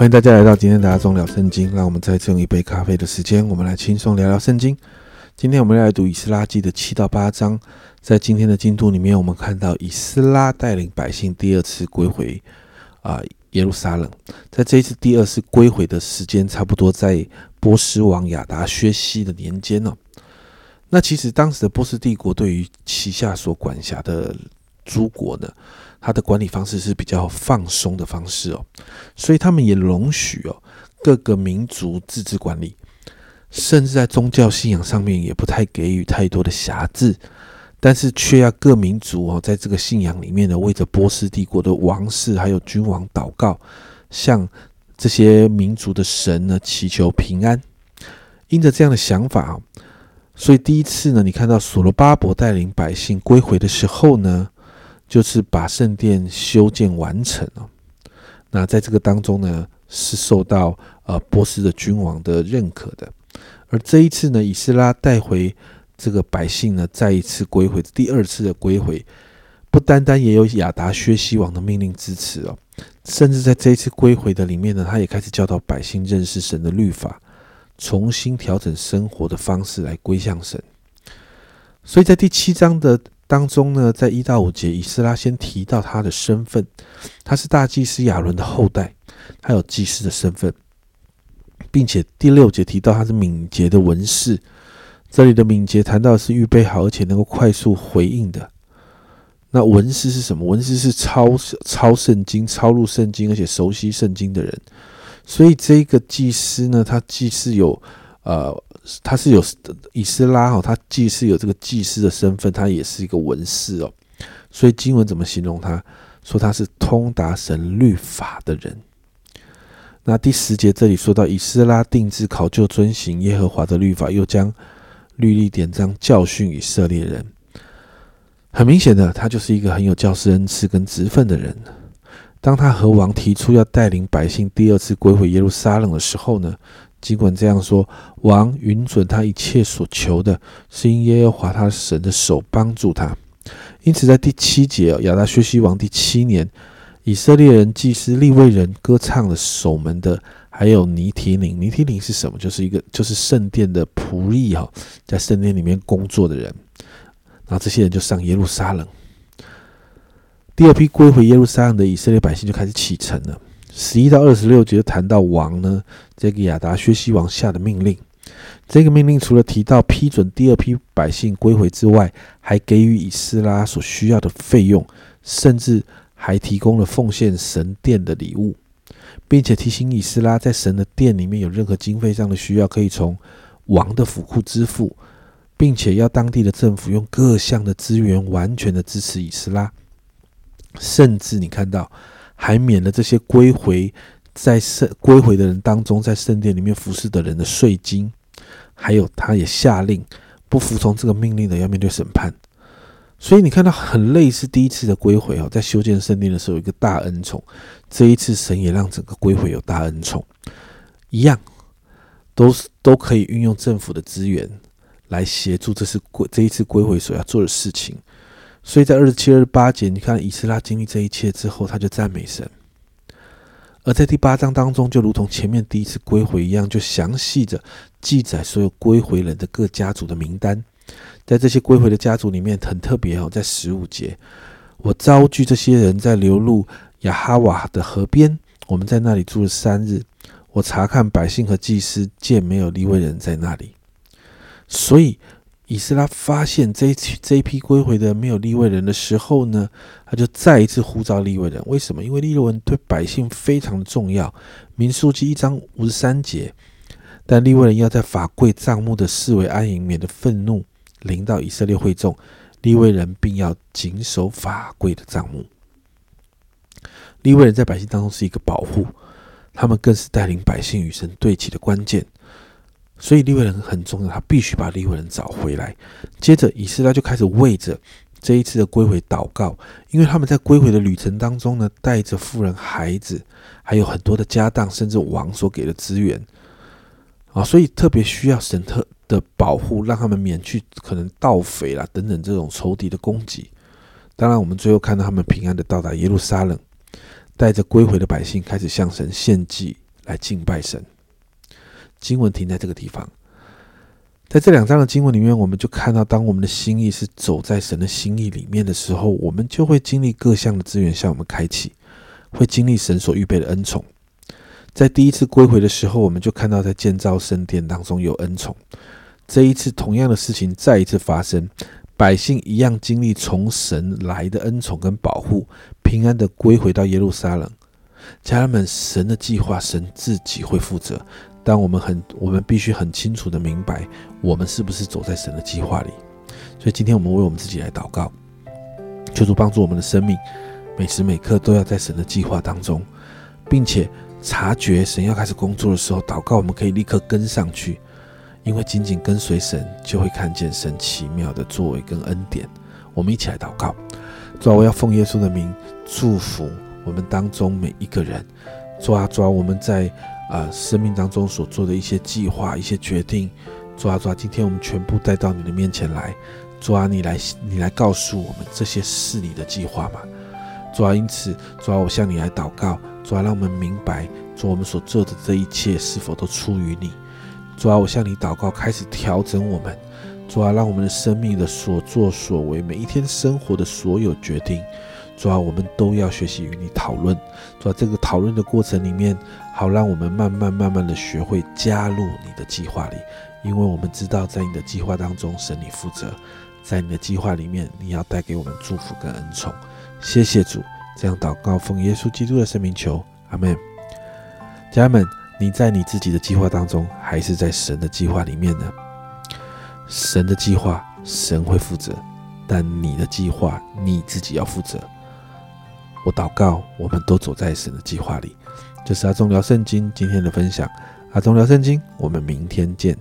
欢迎大家来到今天大家中聊圣经，让我们再次用一杯咖啡的时间，我们来轻松聊聊圣经。今天我们要来读以斯拉记的七到八章，在今天的进度里面，我们看到以斯拉带领百姓第二次归回啊耶路撒冷。在这一次第二次归回的时间，差不多在波斯王亚达薛西的年间哦。那其实当时的波斯帝国对于旗下所管辖的诸国呢，它的管理方式是比较放松的方式哦，所以他们也容许哦各个民族自治管理，甚至在宗教信仰上面也不太给予太多的辖制，但是却要各民族哦在这个信仰里面呢，为着波斯帝国的王室还有君王祷告，向这些民族的神呢祈求平安。因着这样的想法。所以第一次呢，你看到所罗巴伯带领百姓归回的时候呢，就是把圣殿修建完成了。那在这个当中呢，是受到呃波斯的君王的认可的。而这一次呢，以斯拉带回这个百姓呢，再一次归回，第二次的归回，不单单也有亚达薛西王的命令支持哦，甚至在这一次归回的里面呢，他也开始教导百姓认识神的律法。重新调整生活的方式来归向神，所以在第七章的当中呢，在一到五节，以斯拉先提到他的身份，他是大祭司亚伦的后代，他有祭司的身份，并且第六节提到他是敏捷的文士，这里的敏捷谈到是预备好而且能够快速回应的。那文士是什么？文士是抄抄圣经、抄录圣经而且熟悉圣经的人。所以这个祭司呢，他既是有，呃，他是有以斯拉哈，他既是有这个祭司的身份，他也是一个文士哦。所以经文怎么形容他？说他是通达神律法的人。那第十节这里说到以斯拉定制考究遵行耶和华的律法，又将律例典章教训以色列人。很明显的，他就是一个很有教师恩赐跟职分的人。当他和王提出要带领百姓第二次归回耶路撒冷的时候呢，尽管这样说，王允准他一切所求的，是因耶和华他神的手帮助他。因此，在第七节，亚达薛西王第七年，以色列人祭司立位人歌唱的守门的，还有尼提宁。尼提宁是什么？就是一个就是圣殿的仆役哈，在圣殿里面工作的人。然后这些人就上耶路撒冷。第二批归回耶路撒冷的以色列百姓就开始启程了。十一到二十六节谈到王呢，这个亚达薛西王下的命令。这个命令除了提到批准第二批百姓归回之外，还给予以斯拉所需要的费用，甚至还提供了奉献神殿的礼物，并且提醒以斯拉，在神的殿里面有任何经费上的需要，可以从王的府库支付，并且要当地的政府用各项的资源完全的支持以斯拉。甚至你看到，还免了这些归回在圣归回的人当中，在圣殿里面服侍的人的税金，还有他也下令不服从这个命令的要面对审判。所以你看到很类似第一次的归回哦，在修建圣殿的时候有一个大恩宠，这一次神也让整个归回有大恩宠，一样都是都可以运用政府的资源来协助，这是归这一次归回所要做的事情。所以在二十七、二十八节，你看以斯拉经历这一切之后，他就赞美神；而在第八章当中，就如同前面第一次归回一样，就详细的记载所有归回人的各家族的名单。在这些归回的家族里面，很特别哦，在十五节，我召聚这些人在流入亚哈瓦的河边，我们在那里住了三日。我查看百姓和祭司，见没有利未人在那里，所以。以斯拉发现这这批归回的没有立位人的时候呢，他就再一次呼召立位人。为什么？因为立位人对百姓非常重要。民数记一章五十三节，但立位人要在法柜帐幕的四围安营，免得愤怒临到以色列会众。立位人并要谨守法柜的帐幕。立位人在百姓当中是一个保护，他们更是带领百姓与神对齐的关键。所以利未人很重要，他必须把利未人找回来。接着，以色列就开始为着这一次的归回祷告，因为他们在归回的旅程当中呢，带着富人、孩子，还有很多的家当，甚至王所给的资源啊，所以特别需要神特的保护，让他们免去可能盗匪啦等等这种仇敌的攻击。当然，我们最后看到他们平安的到达耶路撒冷，带着归回的百姓开始向神献祭来敬拜神。经文停在这个地方，在这两章的经文里面，我们就看到，当我们的心意是走在神的心意里面的时候，我们就会经历各项的资源向我们开启，会经历神所预备的恩宠。在第一次归回的时候，我们就看到在建造圣殿当中有恩宠。这一次同样的事情再一次发生，百姓一样经历从神来的恩宠跟保护，平安的归回到耶路撒冷。家人们，神的计划，神自己会负责。但我们很，我们必须很清楚的明白，我们是不是走在神的计划里。所以今天我们为我们自己来祷告，求主帮助我们的生命，每时每刻都要在神的计划当中，并且察觉神要开始工作的时候，祷告我们可以立刻跟上去，因为紧紧跟随神，就会看见神奇妙的作为跟恩典。我们一起来祷告，主啊，我要奉耶稣的名祝福我们当中每一个人，抓抓，我们在。呃，生命当中所做的一些计划、一些决定，抓抓，今天我们全部带到你的面前来，抓，你来，你来告诉我们这些是你的计划吗？主啊，因此，主啊，我向你来祷告，主啊，让我们明白，主我们所做的这一切是否都出于你？主啊，我向你祷告，开始调整我们，主啊，让我们的生命的所作所为，每一天生活的所有决定。主要我们都要学习与你讨论，主要这个讨论的过程里面，好让我们慢慢慢慢的学会加入你的计划里，因为我们知道在你的计划当中，神你负责，在你的计划里面，你要带给我们祝福跟恩宠。谢谢主，这样祷告奉耶稣基督的圣名求，阿门。家人们，你在你自己的计划当中，还是在神的计划里面呢？神的计划，神会负责，但你的计划，你自己要负责。我祷告，我们都走在神的计划里。这是阿忠聊圣经今天的分享。阿忠聊圣经，我们明天见。